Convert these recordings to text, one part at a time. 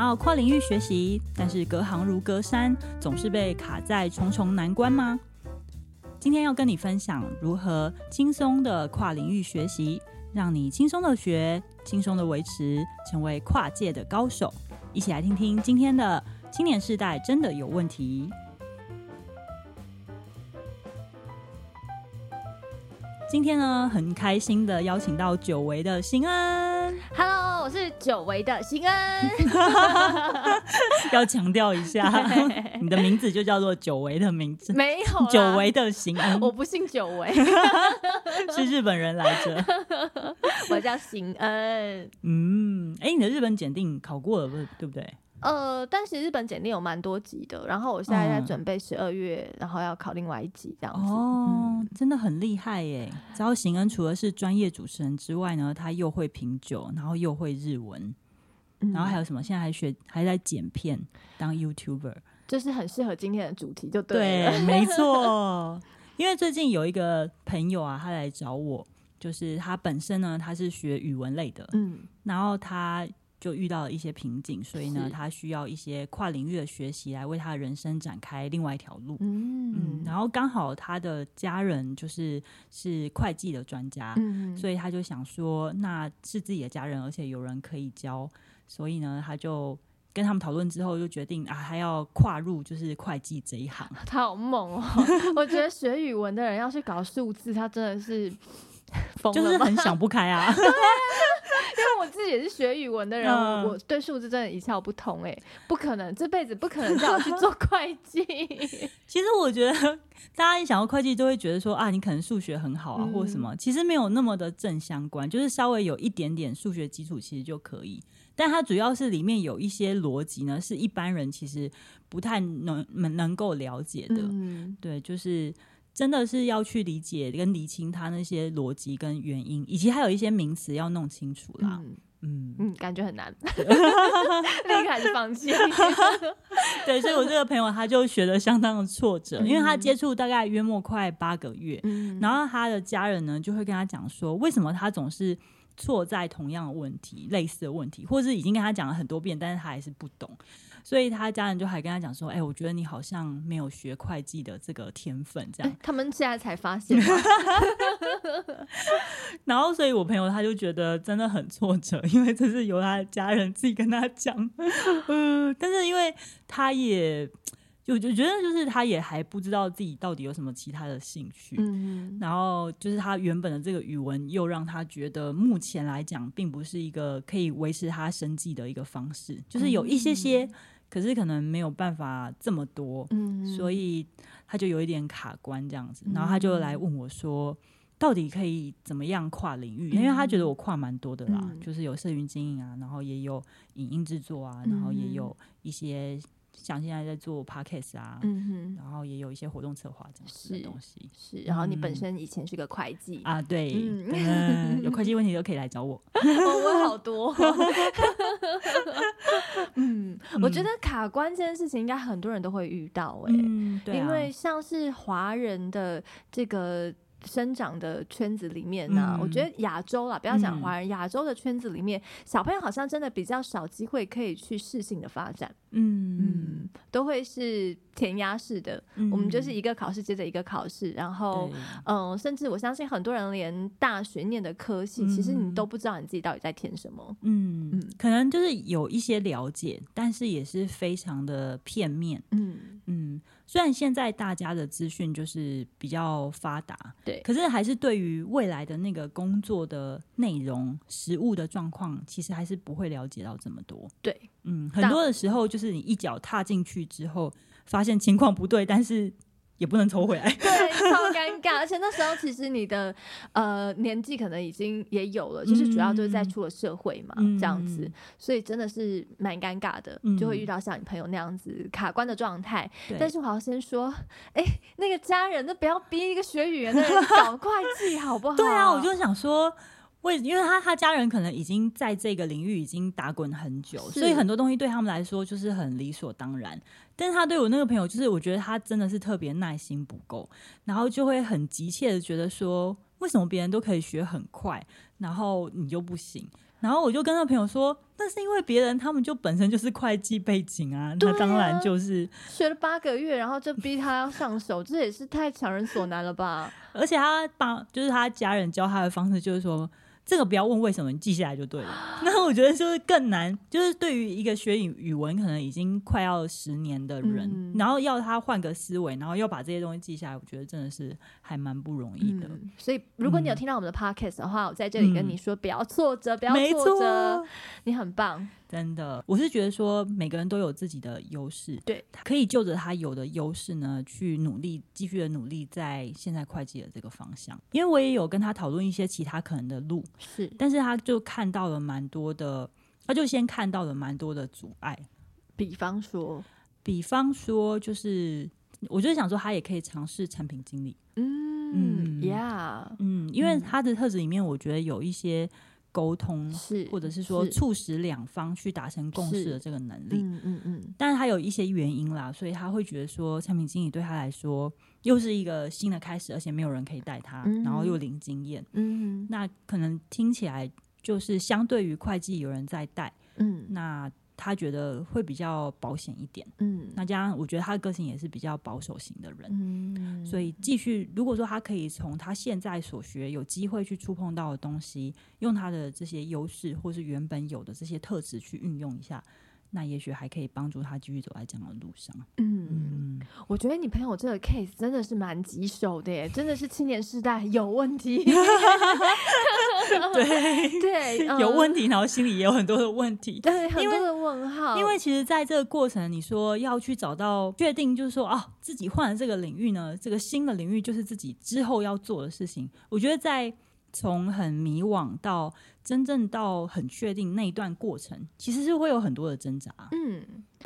要跨领域学习，但是隔行如隔山，总是被卡在重重难关吗？今天要跟你分享如何轻松的跨领域学习，让你轻松的学，轻松的维持，成为跨界的高手。一起来听听今天的青年世代真的有问题。今天呢，很开心的邀请到久违的行恩。是久违的行恩。要强调一下，你的名字就叫做久违的名字，没有久违的行恩。我不姓久违，是日本人来着。我叫行恩。嗯，哎、欸，你的日本检定考过了，不对不对？呃，但是日本简历有蛮多集的，然后我现在在准备十二月、嗯，然后要考另外一集这样子。哦，嗯、真的很厉害耶！然后行恩除了是专业主持人之外呢，他又会品酒，然后又会日文，嗯、然后还有什么？现在还学，还在剪片当 YouTuber，就是很适合今天的主题，就对了。对，没错。因为最近有一个朋友啊，他来找我，就是他本身呢，他是学语文类的，嗯，然后他。就遇到了一些瓶颈，所以呢，他需要一些跨领域的学习来为他的人生展开另外一条路。嗯，嗯，然后刚好他的家人就是是会计的专家，嗯，所以他就想说，那是自己的家人，而且有人可以教，所以呢，他就跟他们讨论之后，就决定啊，还要跨入就是会计这一行。他好猛哦！我觉得学语文的人要去搞数字，他真的是 疯了，就是很想不开啊。因为我自己也是学语文的人，嗯、我对数字真的一窍不通哎，不可能，这辈子不可能叫我去做会计。其实我觉得，大家一想到会计，都会觉得说啊，你可能数学很好啊，嗯、或什么。其实没有那么的正相关，就是稍微有一点点数学基础，其实就可以。但它主要是里面有一些逻辑呢，是一般人其实不太能能能够了解的。嗯、对，就是。真的是要去理解跟理清他那些逻辑跟原因，以及还有一些名词要弄清楚啦。嗯。嗯，嗯，感觉很难，立刻还是放弃。对，所以我这个朋友他就学的相当的挫折，嗯、因为他接触大概约莫快八个月，嗯、然后他的家人呢就会跟他讲说，为什么他总是错在同样的问题、类似的问题，或是已经跟他讲了很多遍，但是他还是不懂。所以他家人就还跟他讲说：“哎、欸，我觉得你好像没有学会计的这个天分，这样。欸 ”他们现在才发现。然后，所以我朋友他就觉得真的很挫折，因为这是由他的家人自己跟他讲。嗯，但是因为他也就就觉得，就是他也还不知道自己到底有什么其他的兴趣。嗯，然后就是他原本的这个语文又让他觉得目前来讲并不是一个可以维持他生计的一个方式，就是有一些些。可是可能没有办法这么多，嗯，所以他就有一点卡关这样子，然后他就来问我说，到底可以怎么样跨领域？因为他觉得我跨蛮多的啦，就是有社群经营啊，然后也有影音制作啊，然后也有一些。像现在在做 podcast 啊，嗯哼，然后也有一些活动策划这样子的东西。是，然后你本身以前是个会计、嗯、啊，对，嗯嗯、有会计问题都可以来找我。我 问好多。嗯，我觉得卡关这件事情应该很多人都会遇到哎、欸嗯啊，因为像是华人的这个。生长的圈子里面呢、啊嗯，我觉得亚洲啦，不要讲华人，亚、嗯、洲的圈子里面，小朋友好像真的比较少机会可以去适性的发展，嗯。嗯，都会是填鸭式的、嗯，我们就是一个考试接着一个考试，然后嗯、呃，甚至我相信很多人连大学念的科系、嗯，其实你都不知道你自己到底在填什么，嗯嗯，可能就是有一些了解，但是也是非常的片面，嗯嗯。虽然现在大家的资讯就是比较发达，对，可是还是对于未来的那个工作的内容、实物的状况，其实还是不会了解到这么多。对，嗯，很多的时候就是你一脚踏进去之后，发现情况不对，但是。也不能抽回来，对，超尴尬。而且那时候其实你的呃年纪可能已经也有了，就是主要就是在出了社会嘛，嗯、这样子，所以真的是蛮尴尬的、嗯，就会遇到像你朋友那样子卡关的状态。但是我要先说，哎、欸，那个家人，那不要逼一个学语言的人搞会计，好不好？对啊，我就想说。为，因为他他家人可能已经在这个领域已经打滚很久，所以很多东西对他们来说就是很理所当然。但是他对我那个朋友，就是我觉得他真的是特别耐心不够，然后就会很急切的觉得说，为什么别人都可以学很快，然后你就不行？然后我就跟那朋友说，那是因为别人他们就本身就是会计背景啊，那当然就是学了八个月，然后就逼他要上手，这也是太强人所难了吧？而且他帮就是他家人教他的方式就是说。这个不要问为什么，你记下来就对了。那我觉得就是更难，就是对于一个学语语文可能已经快要十年的人，嗯、然后要他换个思维，然后要把这些东西记下来，我觉得真的是还蛮不容易的。嗯、所以，如果你有听到我们的 podcast 的话，嗯、我在这里跟你说，不要挫折，不要挫折，你很棒。真的，我是觉得说每个人都有自己的优势，对，可以就着他有的优势呢，去努力，继续的努力在现在会计的这个方向。因为我也有跟他讨论一些其他可能的路，是，但是他就看到了蛮多的，他就先看到了蛮多的阻碍。比方说，比方说，就是我就是想说，他也可以尝试产品经理。嗯嗯，Yeah，嗯，因为他的特质里面，我觉得有一些。沟通是，或者是说促使两方去达成共识的这个能力，嗯嗯嗯。但是他有一些原因啦，所以他会觉得说，产品经理对他来说又是一个新的开始，而且没有人可以带他，嗯、然后又零经验，嗯，那可能听起来就是相对于会计有人在带，嗯，那。他觉得会比较保险一点，嗯，那加上我觉得他的个性也是比较保守型的人，嗯，所以继续，如果说他可以从他现在所学有机会去触碰到的东西，用他的这些优势或是原本有的这些特质去运用一下。那也许还可以帮助他继续走在这样的路上。嗯，嗯，我觉得你朋友这个 case 真的是蛮棘手的耶，真的是青年世代有问题。对 对，有问题，然后心里也有很多的问题，对，很多的问号。因为其实在这个过程，你说要去找到确定，就是说啊，自己换了这个领域呢，这个新的领域就是自己之后要做的事情。我觉得在。从很迷惘到真正到很确定那一段过程，其实是会有很多的挣扎。嗯，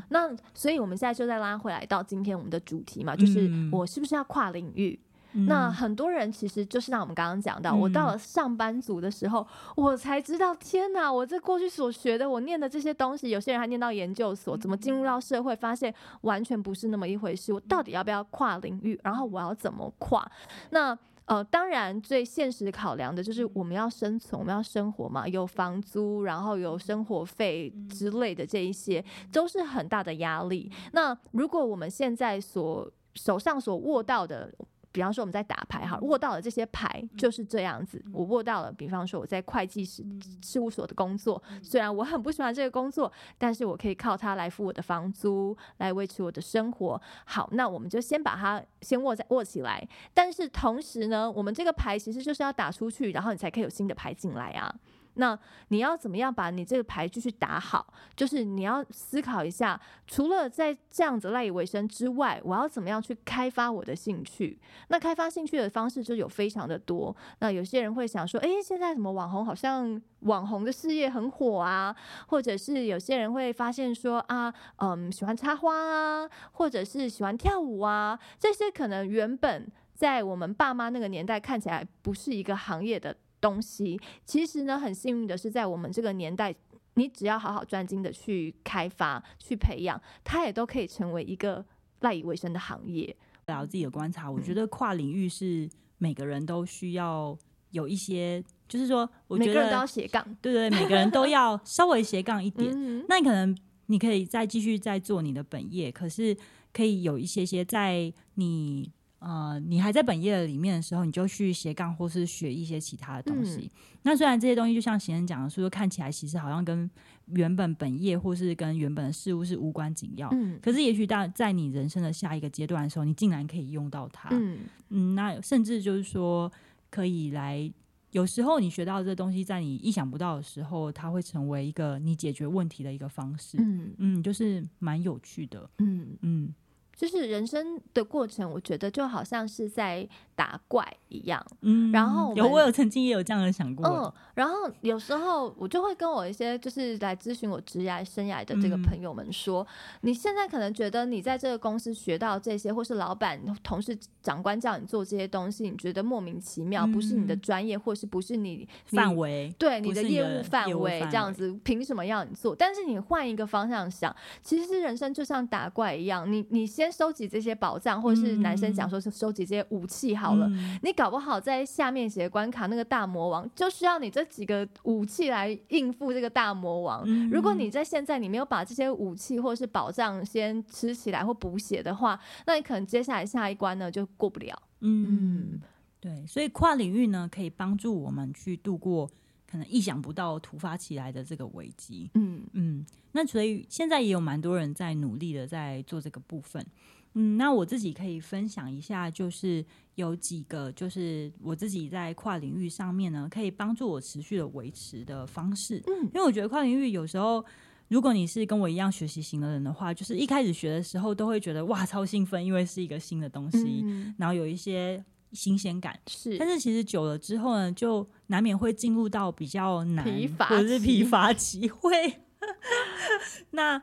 那所以我们现在就再拉回来到今天我们的主题嘛，就是我是不是要跨领域？嗯、那很多人其实就是像我们刚刚讲到，嗯、我到了上班族的时候，我才知道，天哪！我这过去所学的，我念的这些东西，有些人还念到研究所，怎么进入到社会，发现完全不是那么一回事。我到底要不要跨领域？然后我要怎么跨？那呃，当然，最现实考量的就是我们要生存，我们要生活嘛，有房租，然后有生活费之类的这一些，都是很大的压力。那如果我们现在所手上所握到的，比方说我们在打牌哈，握到了这些牌就是这样子。我握到了，比方说我在会计师事务所的工作，虽然我很不喜欢这个工作，但是我可以靠它来付我的房租，来维持我的生活。好，那我们就先把它先握在握起来。但是同时呢，我们这个牌其实就是要打出去，然后你才可以有新的牌进来啊。那你要怎么样把你这个牌继续打好？就是你要思考一下，除了在这样子赖以为生之外，我要怎么样去开发我的兴趣？那开发兴趣的方式就有非常的多。那有些人会想说，诶，现在什么网红好像网红的事业很火啊，或者是有些人会发现说啊，嗯，喜欢插花啊，或者是喜欢跳舞啊，这些可能原本在我们爸妈那个年代看起来不是一个行业的。东西其实呢，很幸运的是，在我们这个年代，你只要好好专精的去开发、去培养，它也都可以成为一个赖以为生的行业。我自己的观察，我觉得跨领域是每个人都需要有一些，就是说，我觉得每个人都要斜杠，对对，每个人都要 稍微斜杠一点。那你可能你可以再继续再做你的本业，可是可以有一些些在你。呃，你还在本业里面的时候，你就去斜杠或是学一些其他的东西。嗯、那虽然这些东西就像贤人讲的，说看起来其实好像跟原本本业或是跟原本的事物是无关紧要，嗯，可是也许在在你人生的下一个阶段的时候，你竟然可以用到它，嗯。嗯，那甚至就是说可以来，有时候你学到这东西，在你意想不到的时候，它会成为一个你解决问题的一个方式，嗯。嗯，就是蛮有趣的，嗯。嗯。嗯就是人生的过程，我觉得就好像是在打怪一样。嗯，然后我有我有曾经也有这样的想过。嗯，然后有时候我就会跟我一些就是来咨询我职业生涯的这个朋友们说，嗯、你现在可能觉得你在这个公司学到这些，或是老板、同事、长官叫你做这些东西，你觉得莫名其妙，嗯、不是你的专业，或是不是你范围，对你的业务范围范围这样子，凭什么要你做？但是你换一个方向想，其实人生就像打怪一样，你你先。先收集这些宝藏，或者是男生讲说是收集这些武器好了，嗯、你搞不好在下面写关卡那个大魔王就需要你这几个武器来应付这个大魔王。嗯、如果你在现在你没有把这些武器或者是宝藏先吃起来或补血的话，那你可能接下来下一关呢就过不了。嗯。嗯对，所以跨领域呢，可以帮助我们去度过可能意想不到突发起来的这个危机。嗯嗯，那所以现在也有蛮多人在努力的在做这个部分。嗯，那我自己可以分享一下，就是有几个，就是我自己在跨领域上面呢，可以帮助我持续的维持的方式。嗯，因为我觉得跨领域有时候，如果你是跟我一样学习型的人的话，就是一开始学的时候都会觉得哇超兴奋，因为是一个新的东西，嗯、然后有一些。新鲜感是，但是其实久了之后呢，就难免会进入到比较难疲乏或者是疲乏期。会，那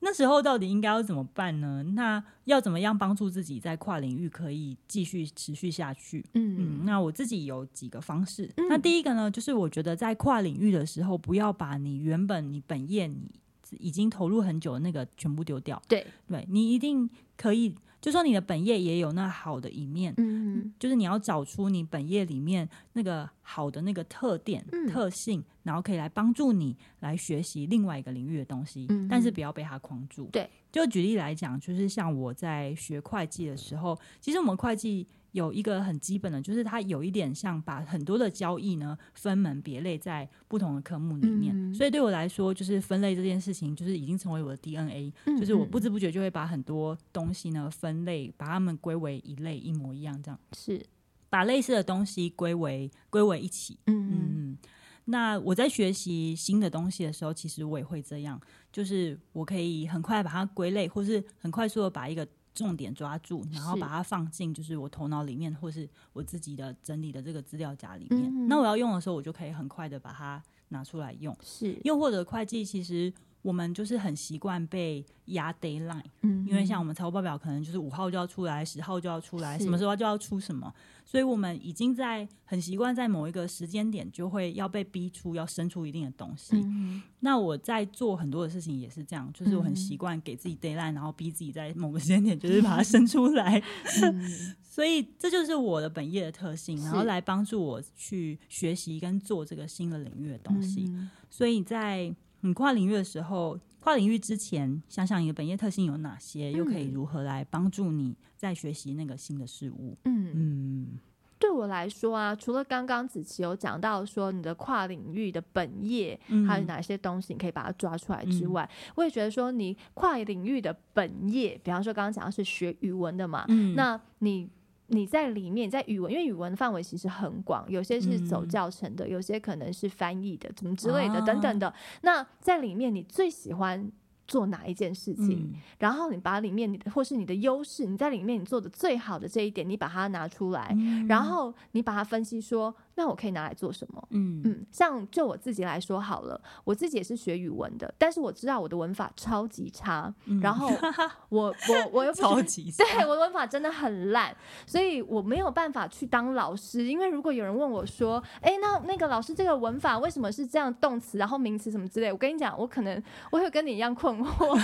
那时候到底应该要怎么办呢？那要怎么样帮助自己在跨领域可以继续持续下去？嗯嗯，那我自己有几个方式。嗯、那第一个呢，就是我觉得在跨领域的时候，不要把你原本你本业你已经投入很久的那个全部丢掉。对对，你一定可以。就说你的本业也有那好的一面，嗯，就是你要找出你本业里面那个好的那个特点、嗯、特性，然后可以来帮助你来学习另外一个领域的东西，嗯、但是不要被它框住。对，就举例来讲，就是像我在学会计的时候，其实我们会计。有一个很基本的，就是它有一点像把很多的交易呢分门别类在不同的科目里面，嗯、所以对我来说，就是分类这件事情，就是已经成为我的 DNA，嗯、就是我不知不觉就会把很多东西呢分类，把它们归为一类，一模一样这样，是把类似的东西归为归为一起。嗯嗯，那我在学习新的东西的时候，其实我也会这样，就是我可以很快把它归类，或是很快速的把一个。重点抓住，然后把它放进就是我头脑里面，或是我自己的整理的这个资料夹里面。嗯、那我要用的时候，我就可以很快的把它拿出来用。是，又或者会计，其实我们就是很习惯被压 deadline，嗯，因为像我们财务报表可能就是五号就要出来，十号就要出来，什么时候就要出什么。所以我们已经在很习惯在某一个时间点就会要被逼出要生出一定的东西。嗯、那我在做很多的事情也是这样，就是我很习惯给自己 deadline，然后逼自己在某个时间点就是把它生出来。嗯、所以这就是我的本业的特性，然后来帮助我去学习跟做这个新的领域的东西。嗯、所以在你跨领域的时候，跨领域之前，想想你的本业特性有哪些，又可以如何来帮助你在学习那个新的事物。嗯。嗯，对我来说啊，除了刚刚子琪有讲到说你的跨领域的本业还有哪些东西你可以把它抓出来之外，嗯、我也觉得说你跨领域的本业，比方说刚刚讲的是学语文的嘛，嗯、那你。你在里面，在语文，因为语文范围其实很广，有些是走教程的，嗯、有些可能是翻译的，怎么之类的，等等的。啊、那在里面，你最喜欢做哪一件事情？嗯、然后你把里面，或是你的优势，你在里面你做的最好的这一点，你把它拿出来，嗯、然后你把它分析说。那我可以拿来做什么？嗯嗯，像就我自己来说好了，我自己也是学语文的，但是我知道我的文法超级差，嗯、然后 我我我又超级对我的文法真的很烂，所以我没有办法去当老师。因为如果有人问我说：“哎、欸，那那个老师这个文法为什么是这样？动词然后名词什么之类？”我跟你讲，我可能我会跟你一样困惑，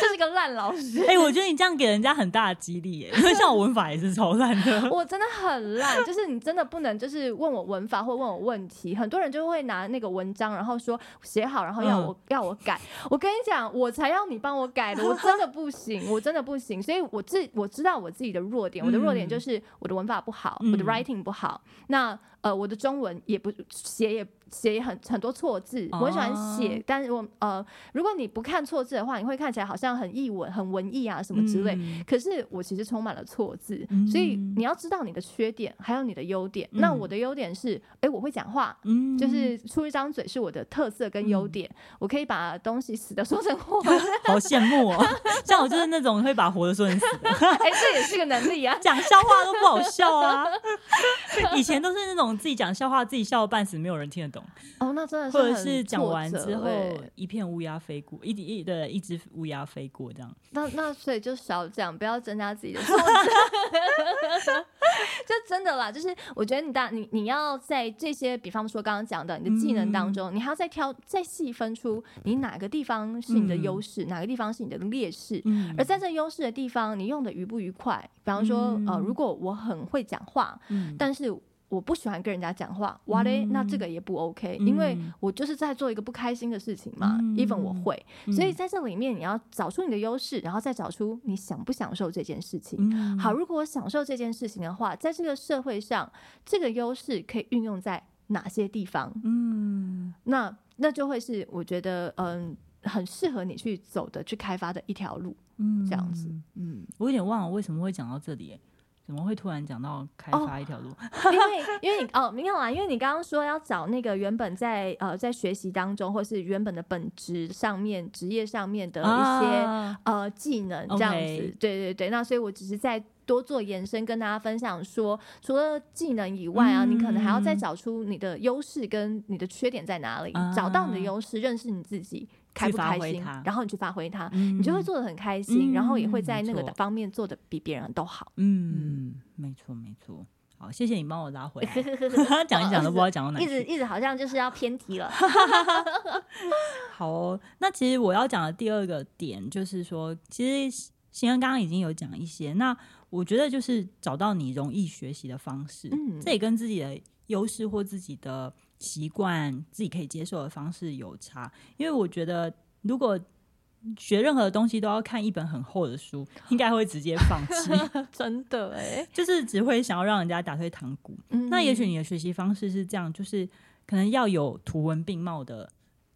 就是个烂老师。哎、欸，我觉得你这样给人家很大的激励耶，因为像我文法也是超烂的，我真的很烂。就是你真的不能就是问我文法或问我问题，很多人就会拿那个文章，然后说写好，然后要我、嗯、要我改。我跟你讲，我才要你帮我改的，我真的不行，我真的不行。所以我自我知道我自己的弱点，我的弱点就是我的文法不好，嗯、我的 writing 不好。那呃，我的中文也不写也。写很很多错字，我很喜欢写，哦、但是我呃，如果你不看错字的话，你会看起来好像很译文、很文艺啊什么之类。嗯、可是我其实充满了错字，嗯、所以你要知道你的缺点，还有你的优点。嗯、那我的优点是，哎、欸，我会讲话，嗯、就是出一张嘴是我的特色跟优点。嗯、我可以把东西死的 说成活，好羡慕哦！像我就是那种会把活的说成死的，哎、欸，这也是个能力啊！讲笑话都不好笑啊！以前都是那种自己讲笑话，自己笑得半死，没有人听得懂。哦，那真的是，或者是讲完之后一片乌鸦飞过，一一对一只乌鸦飞过这样。那那所以就少讲，不要增加自己的挫折。就真的啦，就是我觉得你大你你要在这些，比方说刚刚讲的你的技能当中，嗯、你还要再挑再细分出你哪个地方是你的优势，嗯、哪个地方是你的劣势。嗯、而在这优势的地方，你用的愉不愉快？比方说，嗯、呃，如果我很会讲话，嗯、但是。我不喜欢跟人家讲话，哇嘞，那这个也不 OK，嗯、因为我就是在做一个不开心的事情嘛。嗯、even 我会，嗯、所以在这里面你要找出你的优势，然后再找出你享不享受这件事情。嗯、好，如果我享受这件事情的话，在这个社会上，这个优势可以运用在哪些地方？嗯，那那就会是我觉得嗯很适合你去走的、去开发的一条路。嗯，这样子。嗯，我有点忘了为什么会讲到这里。怎么会突然讲到开发一条路？哦、因为因为你哦，没有啊，因为你刚刚说要找那个原本在呃在学习当中，或是原本的本职上面、职业上面的一些、啊、呃技能这样子。对对对，那所以我只是在多做延伸，跟大家分享说，除了技能以外啊，嗯、你可能还要再找出你的优势跟你的缺点在哪里，啊、找到你的优势，认识你自己。开不开心，然后你去发挥它，嗯、你就会做的很开心，嗯、然后也会在那个方面做的比别人都好。嗯，没错没错。好，谢谢你帮我拉回来，讲一讲都不知道讲到哪里，一直一直好像就是要偏题了。好哦，那其实我要讲的第二个点就是说，其实新恩刚刚已经有讲一些，那我觉得就是找到你容易学习的方式，嗯、这也跟自己的优势或自己的。习惯自己可以接受的方式有差，因为我觉得如果学任何东西都要看一本很厚的书，应该会直接放弃。真的哎，就是只会想要让人家打退堂鼓。嗯、那也许你的学习方式是这样，就是可能要有图文并茂的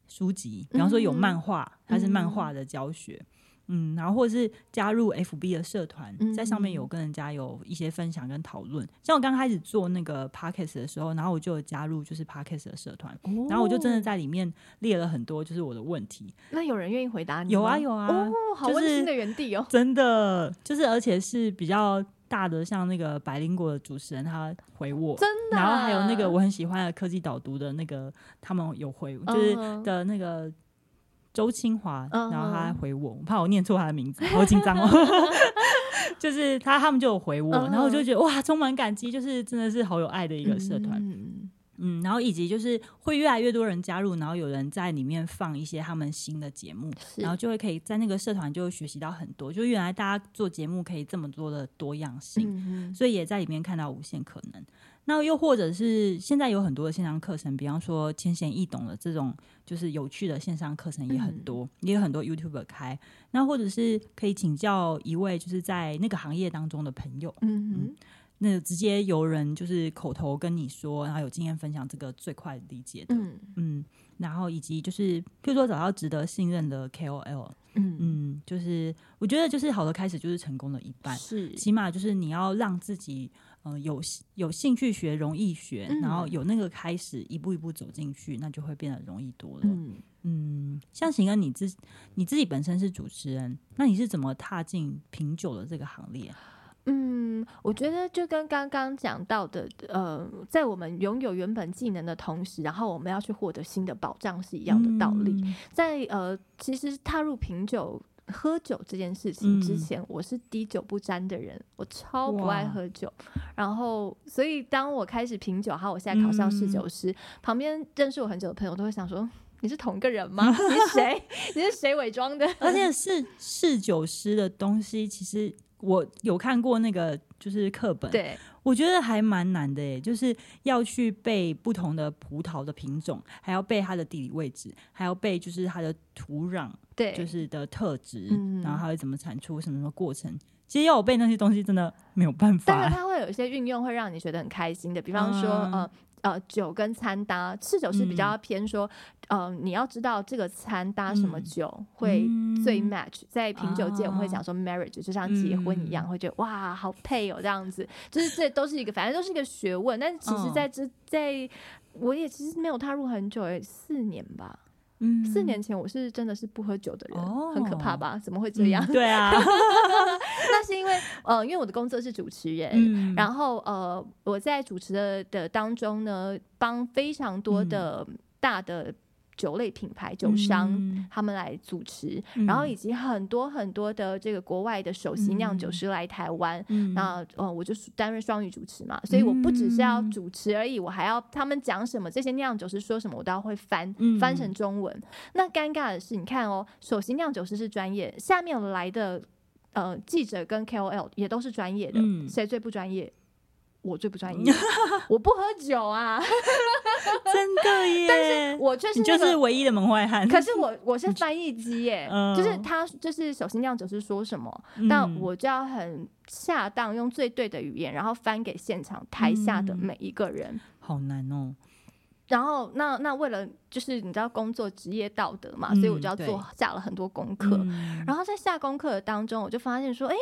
书籍，比方说有漫画，它是漫画的教学。嗯嗯，然后或者是加入 FB 的社团，在上面有跟人家有一些分享跟讨论。嗯、像我刚开始做那个 Podcast 的时候，然后我就有加入就是 Podcast 的社团，哦、然后我就真的在里面列了很多就是我的问题。那有人愿意回答你？有啊有啊，哦，好温馨的园地哦，真的就是而且是比较大的，像那个百灵果的主持人他回我，真的，然后还有那个我很喜欢的科技导读的那个他们有回，就是的那个。周清华，然后他还回我，我怕我念错他的名字，好紧张哦。就是他，他们就有回我，然后我就觉得哇，充满感激，就是真的是好有爱的一个社团。嗯，嗯，然后以及就是会越来越多人加入，然后有人在里面放一些他们新的节目，然后就会可以在那个社团就会学习到很多，就原来大家做节目可以这么多的多样性，嗯、所以也在里面看到无限可能。那又或者是现在有很多的线上课程，比方说浅显易懂的这种，就是有趣的线上课程也很多，嗯、也有很多 YouTuber 开。那或者是可以请教一位就是在那个行业当中的朋友，嗯哼嗯，那直接由人就是口头跟你说，然后有经验分享，这个最快理解的，嗯嗯。然后以及就是，譬如说找到值得信任的 KOL，嗯嗯，就是我觉得就是好的开始就是成功的一半，是起码就是你要让自己。呃，有有兴趣学，容易学，嗯、然后有那个开始，一步一步走进去，那就会变得容易多了。嗯，嗯，像行恩，你自你自己本身是主持人，那你是怎么踏进品酒的这个行列？嗯，我觉得就跟刚刚讲到的，呃，在我们拥有原本技能的同时，然后我们要去获得新的保障是一样的道理。嗯、在呃，其实踏入品酒。喝酒这件事情之前，嗯、我是滴酒不沾的人，我超不爱喝酒。然后，所以当我开始品酒，好，我现在考上侍酒师，嗯、旁边认识我很久的朋友都会想说：“你是同一个人吗？你是谁？你是谁伪装的？” 而且是侍酒师的东西，其实我有看过那个就是课本，对。我觉得还蛮难的诶，就是要去背不同的葡萄的品种，还要背它的地理位置，还要背就是它的土壤，对，就是的特质，嗯、然后还会怎么产出，什么什么过程。其实要我背那些东西，真的没有办法。但是它会有一些运用，会让你觉得很开心的，比方说，嗯、呃。呃，酒跟餐搭，侍酒是比较偏说，嗯、呃，你要知道这个餐搭什么酒会最 match，、嗯、在品酒界我们会讲说 marriage，、啊、就像结婚一样，嗯、会觉得哇，好配哦，这样子，就是这都是一个，反正都是一个学问。但是其实在这，在我也其实没有踏入很久，四年吧。嗯，四年前我是真的是不喝酒的人，哦、很可怕吧？怎么会这样？嗯、对啊，那是因为呃，因为我的工作是主持人，嗯、然后呃，我在主持的的当中呢，帮非常多的大的。酒类品牌酒商，嗯、他们来主持，嗯、然后以及很多很多的这个国外的首席酿酒师来台湾，嗯、那呃，我就担任双语主持嘛，所以我不只是要主持而已，我还要他们讲什么，这些酿酒师说什么，我都要会翻、嗯、翻成中文。那尴尬的是，你看哦，首席酿酒师是专业，下面来的呃记者跟 KOL 也都是专业的，谁、嗯、最不专业？我最不专业，我不喝酒啊，真的耶！但是我就是、那个、你就是唯一的门外汉。可是我我是翻译机耶，嗯、就是他就是首席酿酒师说什么，那、嗯、我就要很恰当用最对的语言，然后翻给现场台下的每一个人。嗯、好难哦。然后那那为了就是你知道工作职业道德嘛，嗯、所以我就要做下了很多功课。嗯、然后在下功课的当中，我就发现说，哎。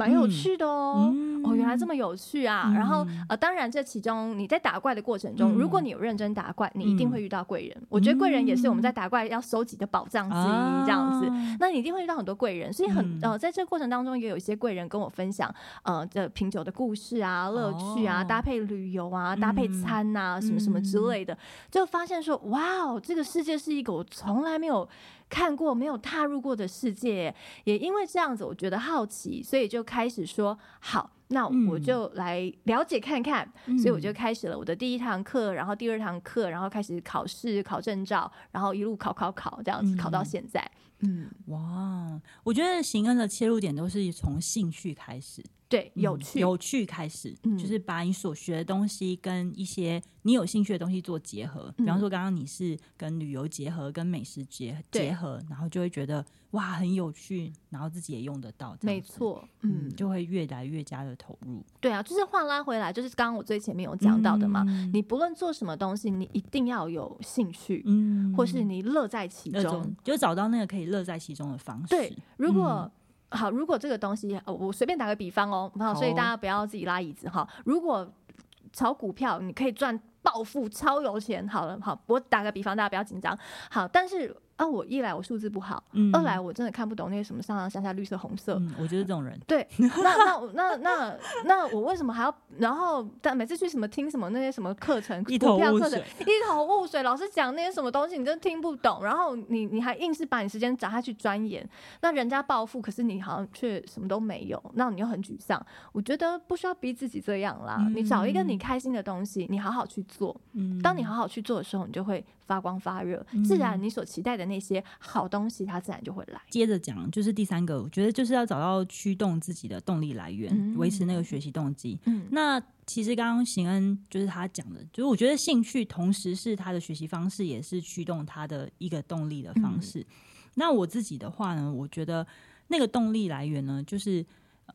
蛮有趣的哦，嗯、哦，原来这么有趣啊！嗯、然后呃，当然这其中你在打怪的过程中，嗯、如果你有认真打怪，你一定会遇到贵人。嗯、我觉得贵人也是我们在打怪要收集的宝藏之一，这样子。啊、那你一定会遇到很多贵人，所以很、嗯、呃，在这个过程当中也有一些贵人跟我分享呃这品酒的故事啊、乐趣啊、哦、搭配旅游啊、搭配餐啊、嗯、什么什么之类的，就发现说哇哦，这个世界是一个我从来没有。看过没有踏入过的世界，也因为这样子，我觉得好奇，所以就开始说好，那我就来了解看看。嗯、所以我就开始了我的第一堂课，然后第二堂课，然后开始考试、考证照，然后一路考考考，这样子考到现在。嗯，哇，我觉得行恩的切入点都是从兴趣开始。对，有趣、嗯、有趣开始，嗯、就是把你所学的东西跟一些你有兴趣的东西做结合。嗯、比方说，刚刚你是跟旅游结合，跟美食结结合，然后就会觉得哇很有趣，然后自己也用得到。没错，嗯，就会越来越加的投入。对啊，就是话拉回来，就是刚刚我最前面有讲到的嘛。嗯、你不论做什么东西，你一定要有兴趣，嗯，或是你乐在其中，就找到那个可以乐在其中的方式。对，如果。嗯好，如果这个东西，我随便打个比方哦，好，所以大家不要自己拉椅子哈。如果炒股票，你可以赚暴富、超有钱，好了，好，我打个比方，大家不要紧张。好，但是。啊，我一来我数字不好，嗯、二来我真的看不懂那些什么上上下下绿色红色。嗯、我就是这种人。对，那那那那那我为什么还要？然后但每次去什么听什么那些什么课程，一头雾水，一头雾水。老师讲那些什么东西，你真的听不懂。然后你你还硬是把你时间找下去钻研，那人家暴富，可是你好像却什么都没有，那你又很沮丧。我觉得不需要逼自己这样啦，嗯、你找一个你开心的东西，你好好去做。嗯、当你好好去做的时候，你就会。发光发热，自然你所期待的那些好东西，它自然就会来。接着讲，就是第三个，我觉得就是要找到驱动自己的动力来源，维、嗯、持那个学习动机。嗯，那其实刚刚行恩就是他讲的，就是我觉得兴趣同时是他的学习方式，也是驱动他的一个动力的方式。嗯、那我自己的话呢，我觉得那个动力来源呢，就是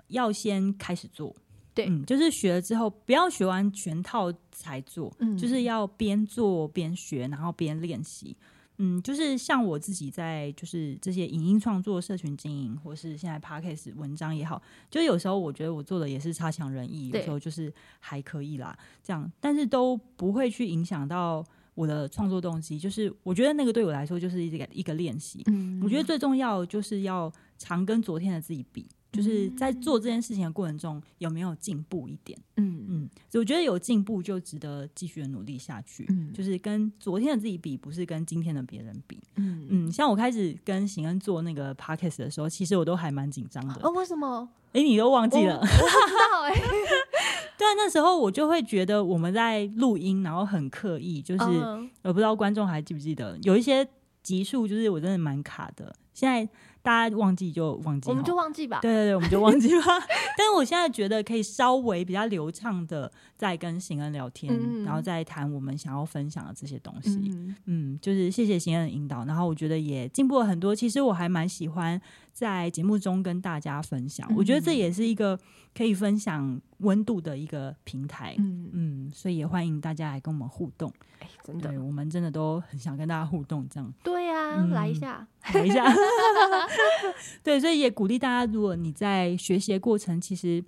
要先开始做。对，嗯，就是学了之后，不要学完全套才做，嗯，就是要边做边学，然后边练习，嗯，就是像我自己在就是这些影音创作、社群经营，或是现在 Podcast 文章也好，就有时候我觉得我做的也是差强人意，有时候就是还可以啦，这样，但是都不会去影响到我的创作动机。就是我觉得那个对我来说就是一个一个练习，嗯，我觉得最重要就是要常跟昨天的自己比。就是在做这件事情的过程中，有没有进步一点？嗯嗯，所以我觉得有进步就值得继续的努力下去。嗯，就是跟昨天的自己比，不是跟今天的别人比。嗯嗯，像我开始跟行恩做那个 podcast 的时候，其实我都还蛮紧张的。哦，为什么？哎，你都忘记了？我不知道哎。对，那时候我就会觉得我们在录音，然后很刻意，就是我不知道观众还记不记得，有一些集数就是我真的蛮卡的。现在。大家忘记就忘记，我们就忘记吧。对对对，我们就忘记吧。但是我现在觉得可以稍微比较流畅的在跟行恩聊天，嗯、然后再谈我们想要分享的这些东西。嗯，嗯，就是谢谢行恩的引导，然后我觉得也进步了很多。其实我还蛮喜欢在节目中跟大家分享，嗯、我觉得这也是一个可以分享温度的一个平台。嗯嗯，所以也欢迎大家来跟我们互动。哎，真的，我们真的都很想跟大家互动，这样。对呀、啊，嗯、来一下。来一下 对，所以也鼓励大家，如果你在学习的过程，其实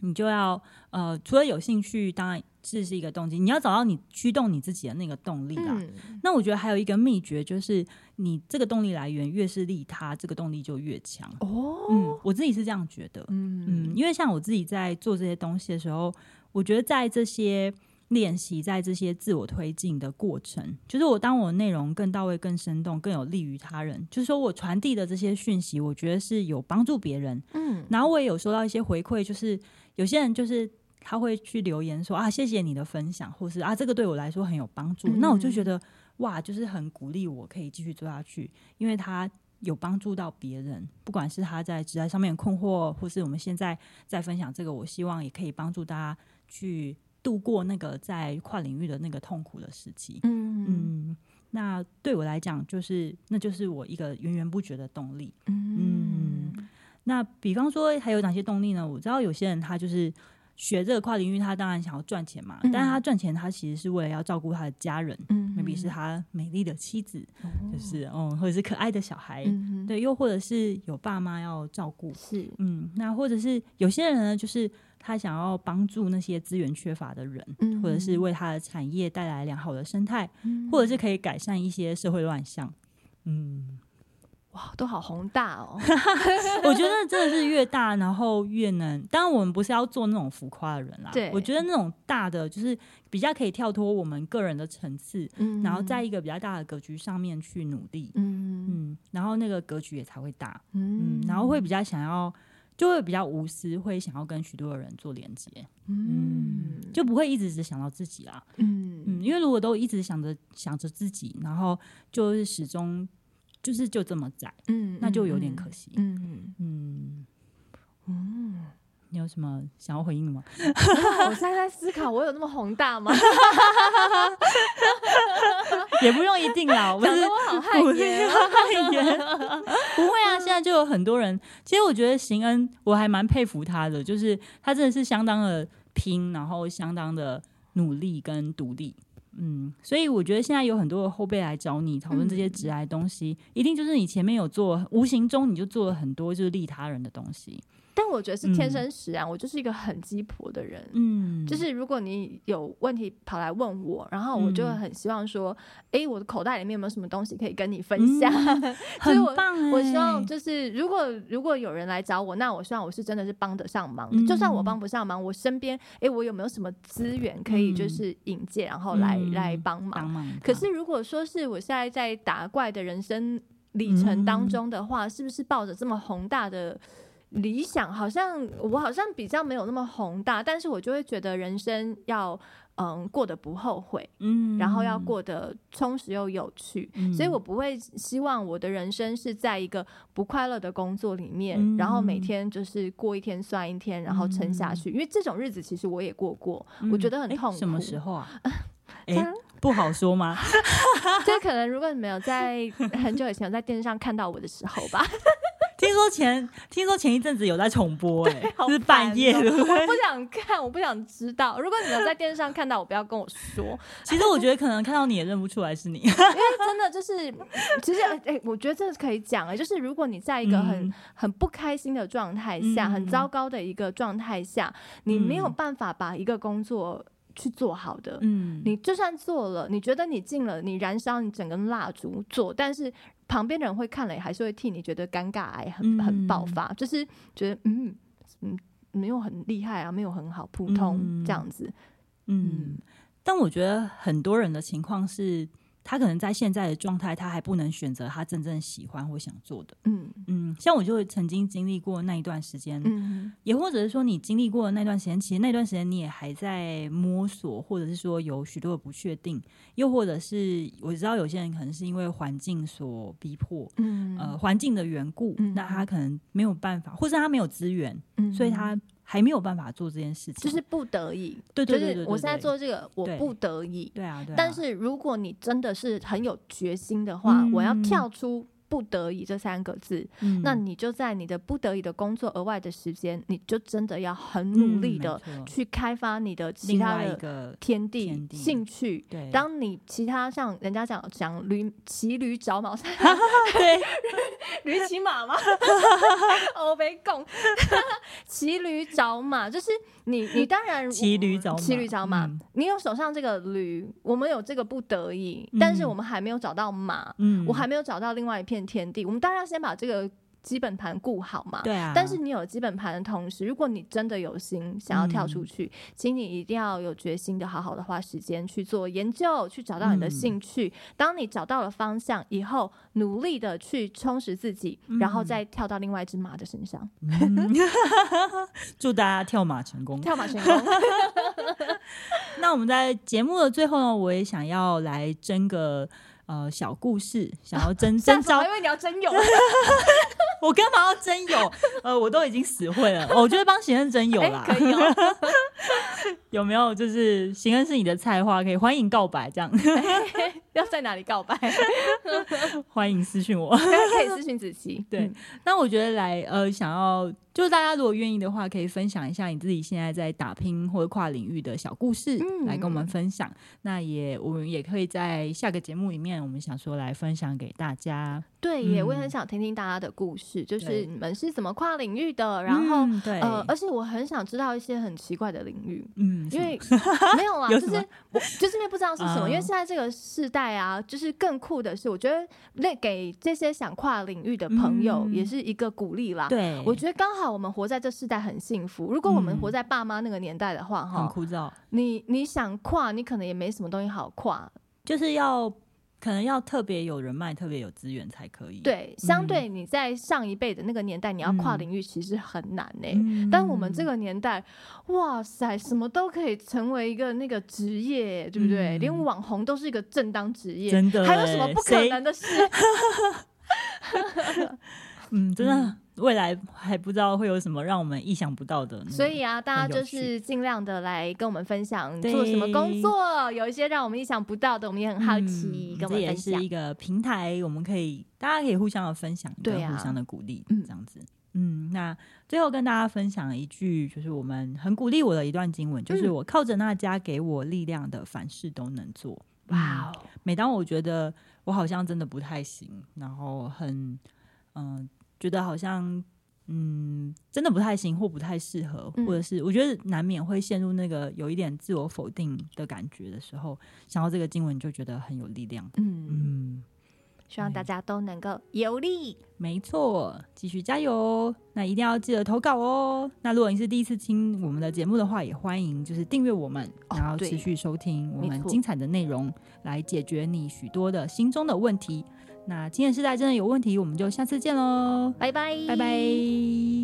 你就要呃，除了有兴趣，当然是是一个动机，你要找到你驱动你自己的那个动力啦。嗯、那我觉得还有一个秘诀就是，你这个动力来源越是利他，这个动力就越强。哦，嗯，我自己是这样觉得。嗯嗯，因为像我自己在做这些东西的时候，我觉得在这些练习，在这些自我推进的过程，就是我当我的内容更到位、更生动、更有利于他人，就是说我传递的这些讯息，我觉得是有帮助别人。嗯，然后我也有收到一些回馈，就是有些人就是。他会去留言说啊，谢谢你的分享，或是啊，这个对我来说很有帮助。嗯、那我就觉得哇，就是很鼓励我可以继续做下去，因为他有帮助到别人，不管是他在职业上面困惑，或是我们现在在分享这个，我希望也可以帮助大家去度过那个在跨领域的那个痛苦的时期。嗯嗯，那对我来讲，就是那就是我一个源源不绝的动力。嗯，嗯，那比方说还有哪些动力呢？我知道有些人他就是。学这个跨领域，他当然想要赚钱嘛。嗯、但是他赚钱，他其实是为了要照顾他的家人，嗯，maybe 是他美丽的妻子，哦、就是嗯，或者是可爱的小孩，嗯、对，又或者是有爸妈要照顾，是，嗯，那或者是有些人呢，就是他想要帮助那些资源缺乏的人，嗯、或者是为他的产业带来良好的生态，嗯、或者是可以改善一些社会乱象，嗯。哇，都好宏大哦！我觉得真的是越大，然后越能。当然，我们不是要做那种浮夸的人啦。对，我觉得那种大的，就是比较可以跳脱我们个人的层次，嗯，然后在一个比较大的格局上面去努力，嗯嗯，然后那个格局也才会大，嗯，然后会比较想要，就会比较无私，会想要跟许多的人做连接，嗯，就不会一直只想到自己啦，嗯嗯，因为如果都一直想着想着自己，然后就是始终。就是就这么窄，嗯，那就有点可惜，嗯嗯嗯嗯，你有什么想要回应的吗？我现在在思考，我有那么宏大吗？也不用一定啦，我是我好汗颜，汗颜，不会啊，现在就有很多人，其实我觉得邢恩，我还蛮佩服他的，就是他真的是相当的拼，然后相当的努力跟独立。嗯，所以我觉得现在有很多的后辈来找你讨论这些直癌东西，嗯、一定就是你前面有做，无形中你就做了很多就是利他人的东西。但我觉得是天生使然，嗯、我就是一个很鸡婆的人。嗯，就是如果你有问题跑来问我，然后我就会很希望说，哎、嗯，我的口袋里面有没有什么东西可以跟你分享？嗯、很棒哎！我希望就是如果如果有人来找我，那我希望我是真的是帮得上忙。嗯、就算我帮不上忙，我身边哎，我有没有什么资源可以就是引荐，然后来、嗯、来帮忙？忙。可是如果说是我现在在打怪的人生里程当中的话，嗯、是不是抱着这么宏大的？理想好像我好像比较没有那么宏大，但是我就会觉得人生要嗯过得不后悔，嗯，然后要过得充实又有趣，嗯，所以我不会希望我的人生是在一个不快乐的工作里面，嗯，然后每天就是过一天算一天，然后撑下去，嗯，因为这种日子其实我也过过，嗯，我觉得很痛苦。什么时候啊？哎，不好说吗？这可能如果你没有在很久以前有在电视上看到我的时候吧。听说前听说前一阵子有在重播，哎，是半夜的。我不想看，我不想知道。如果你有在电视上看到我，不要跟我说。其实我觉得可能看到你也认不出来是你，因为真的就是，其实哎、欸，我觉得这是可以讲哎，就是如果你在一个很很不开心的状态下，很糟糕的一个状态下，你没有办法把一个工作去做好的。嗯，你就算做了，你觉得你尽了，你燃烧你整根蜡烛做，但是。旁边的人会看了，也还是会替你觉得尴尬，哎，很很爆发，嗯、就是觉得嗯嗯没有很厉害啊，没有很好，普通、嗯、这样子，嗯。嗯但我觉得很多人的情况是。他可能在现在的状态，他还不能选择他真正喜欢或想做的。嗯嗯，像我就曾经经历过那一段时间，嗯，也或者是说你经历过的那段时间，其实那段时间你也还在摸索，或者是说有许多的不确定，又或者是我知道有些人可能是因为环境所逼迫，嗯呃，环境的缘故，嗯，那他可能没有办法，或是他没有资源，嗯，所以他。还没有办法做这件事情，就是不得已。对对对，对，我现在做这个，我不得已。对啊，对啊。但是如果你真的是很有决心的话，嗯、我要跳出不得已这三个字，嗯、那你就在你的不得已的工作额外的时间，你就真的要很努力的去开发你的其他的天地，天地。兴趣。对，当你其他像人家讲讲驴骑驴找马，对，驴骑马吗？我 没讲，骑驴找马就是你，你当然骑驴找骑驴找马，嗯、你有手上这个驴，我们有这个不得已，嗯、但是我们还没有找到马，嗯，我还没有找到另外一片天地，我们当然要先把这个。基本盘顾好嘛，对啊。但是你有基本盘的同时，如果你真的有心想要跳出去，嗯、请你一定要有决心的，好好的花时间去做研究，去找到你的兴趣。嗯、当你找到了方向以后，努力的去充实自己，嗯、然后再跳到另外一只马的身上。嗯、祝大家跳马成功，跳马成功。那我们在节目的最后呢，我也想要来争个。呃，小故事想要 征征招，因为你要征友，我干嘛要征友？呃，我都已经死会了，我就会帮行恩征友啦。可以哦，有没有就是行恩是你的菜花，可以欢迎告白这样。要在哪里告白？欢迎私讯我，可以私讯子琪。对，那我觉得来呃，想要就是大家如果愿意的话，可以分享一下你自己现在在打拼或者跨领域的小故事，嗯、来跟我们分享。那也我们也可以在下个节目里面，我们想说来分享给大家。对，也我也很想听听大家的故事，嗯、就是你们是怎么跨领域的，然后、嗯、对呃，而且我很想知道一些很奇怪的领域，嗯，因为 没有啊，就是我就是因为不知道是什么，嗯、因为现在这个世代。啊，就是更酷的是，我觉得那给这些想跨领域的朋友也是一个鼓励啦。对，我觉得刚好我们活在这世代很幸福。如果我们活在爸妈那个年代的话，哈，很枯燥。你你想跨，你可能也没什么东西好跨，就是要。可能要特别有人脉、特别有资源才可以。对，相对你在上一辈的那个年代，嗯、你要跨领域其实很难呢、欸。嗯、但我们这个年代，哇塞，什么都可以成为一个那个职业，对不对？嗯、连网红都是一个正当职业，真的，还有什么不可能的事？嗯，真的。嗯未来还不知道会有什么让我们意想不到的，所以啊，大家就是尽量的来跟我们分享做什么工作，有一些让我们意想不到的，我们也很好奇，嗯、跟我们分享。这也是一个平台，我们可以大家可以互相的分享，对、啊，互相的鼓励，这样子。嗯，那最后跟大家分享一句，就是我们很鼓励我的一段经文，就是我靠着那家给我力量的，凡事都能做。哇、嗯，每当我觉得我好像真的不太行，然后很嗯。呃觉得好像，嗯，真的不太行，或不太适合，嗯、或者是我觉得难免会陷入那个有一点自我否定的感觉的时候，想到这个经文就觉得很有力量。嗯嗯，希望大家都能够有力。没错，继续加油！那一定要记得投稿哦。那如果你是第一次听我们的节目的话，也欢迎就是订阅我们，然后持续收听我们精彩的内容，来解决你许多的心中的问题。那今天世代真的有问题，我们就下次见喽，拜拜，拜拜。